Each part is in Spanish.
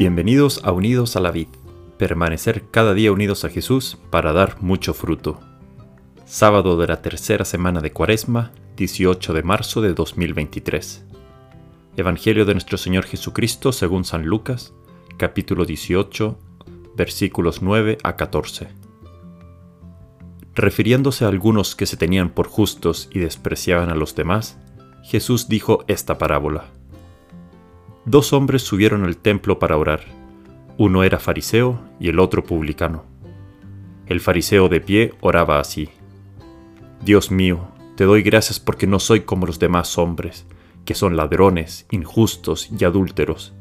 Bienvenidos a Unidos a la Vid, permanecer cada día unidos a Jesús para dar mucho fruto. Sábado de la tercera semana de Cuaresma, 18 de marzo de 2023. Evangelio de nuestro Señor Jesucristo según San Lucas, capítulo 18, versículos 9 a 14. Refiriéndose a algunos que se tenían por justos y despreciaban a los demás, Jesús dijo esta parábola dos hombres subieron al templo para orar. Uno era fariseo y el otro publicano. El fariseo de pie oraba así. Dios mío, te doy gracias porque no soy como los demás hombres, que son ladrones, injustos y adúlteros,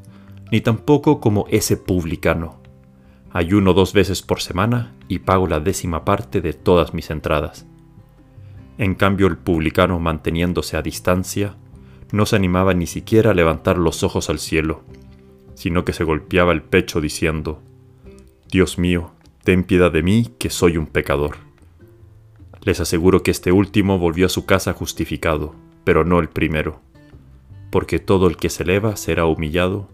ni tampoco como ese publicano. Ayuno dos veces por semana y pago la décima parte de todas mis entradas. En cambio el publicano manteniéndose a distancia, no se animaba ni siquiera a levantar los ojos al cielo, sino que se golpeaba el pecho diciendo, Dios mío, ten piedad de mí, que soy un pecador. Les aseguro que este último volvió a su casa justificado, pero no el primero, porque todo el que se eleva será humillado,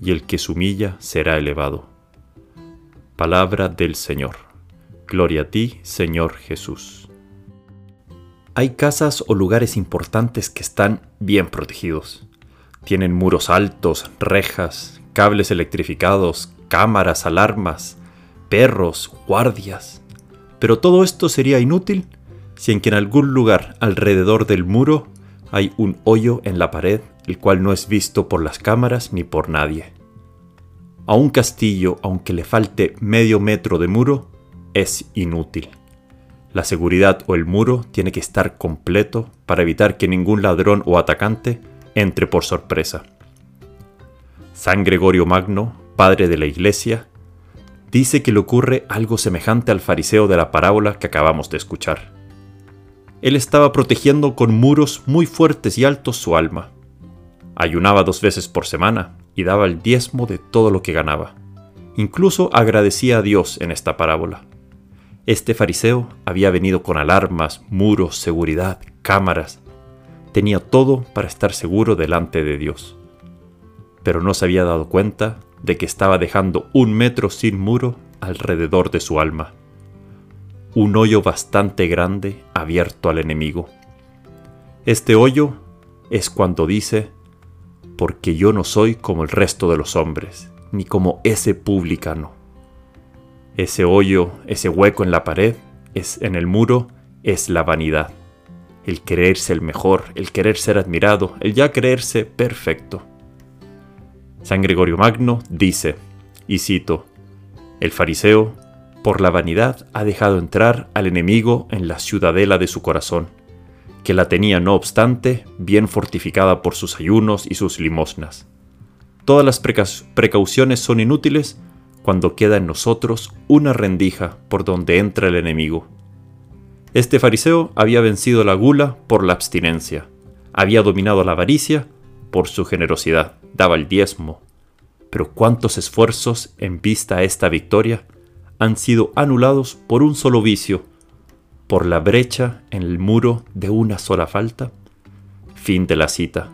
y el que se humilla será elevado. Palabra del Señor. Gloria a ti, Señor Jesús. Hay casas o lugares importantes que están bien protegidos. Tienen muros altos, rejas, cables electrificados, cámaras, alarmas, perros, guardias. Pero todo esto sería inútil si en que en algún lugar alrededor del muro hay un hoyo en la pared el cual no es visto por las cámaras ni por nadie. A un castillo, aunque le falte medio metro de muro, es inútil. La seguridad o el muro tiene que estar completo para evitar que ningún ladrón o atacante entre por sorpresa. San Gregorio Magno, padre de la Iglesia, dice que le ocurre algo semejante al fariseo de la parábola que acabamos de escuchar. Él estaba protegiendo con muros muy fuertes y altos su alma. Ayunaba dos veces por semana y daba el diezmo de todo lo que ganaba. Incluso agradecía a Dios en esta parábola. Este fariseo había venido con alarmas, muros, seguridad, cámaras. Tenía todo para estar seguro delante de Dios. Pero no se había dado cuenta de que estaba dejando un metro sin muro alrededor de su alma. Un hoyo bastante grande abierto al enemigo. Este hoyo es cuando dice, porque yo no soy como el resto de los hombres, ni como ese publicano. Ese hoyo, ese hueco en la pared, es en el muro, es la vanidad. El creerse el mejor, el querer ser admirado, el ya creerse perfecto. San Gregorio Magno dice, y cito, el fariseo, por la vanidad, ha dejado entrar al enemigo en la ciudadela de su corazón, que la tenía no obstante bien fortificada por sus ayunos y sus limosnas. Todas las precauciones son inútiles cuando queda en nosotros una rendija por donde entra el enemigo. Este fariseo había vencido la gula por la abstinencia, había dominado la avaricia por su generosidad, daba el diezmo. Pero cuántos esfuerzos en vista a esta victoria han sido anulados por un solo vicio, por la brecha en el muro de una sola falta. Fin de la cita.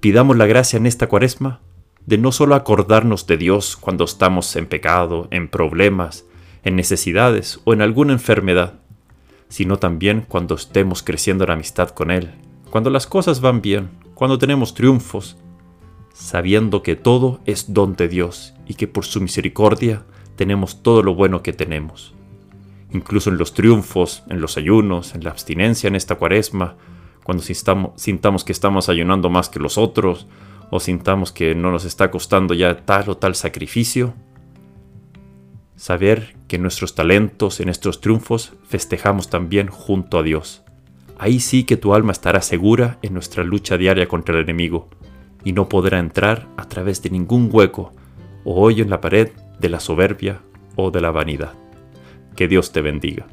Pidamos la gracia en esta cuaresma de no solo acordarnos de Dios cuando estamos en pecado, en problemas, en necesidades o en alguna enfermedad, sino también cuando estemos creciendo en amistad con Él, cuando las cosas van bien, cuando tenemos triunfos, sabiendo que todo es don de Dios y que por su misericordia tenemos todo lo bueno que tenemos. Incluso en los triunfos, en los ayunos, en la abstinencia en esta cuaresma, cuando sintamos que estamos ayunando más que los otros, o sintamos que no nos está costando ya tal o tal sacrificio, saber que nuestros talentos, en nuestros triunfos, festejamos también junto a Dios. Ahí sí que tu alma estará segura en nuestra lucha diaria contra el enemigo y no podrá entrar a través de ningún hueco o hoyo en la pared de la soberbia o de la vanidad. Que Dios te bendiga.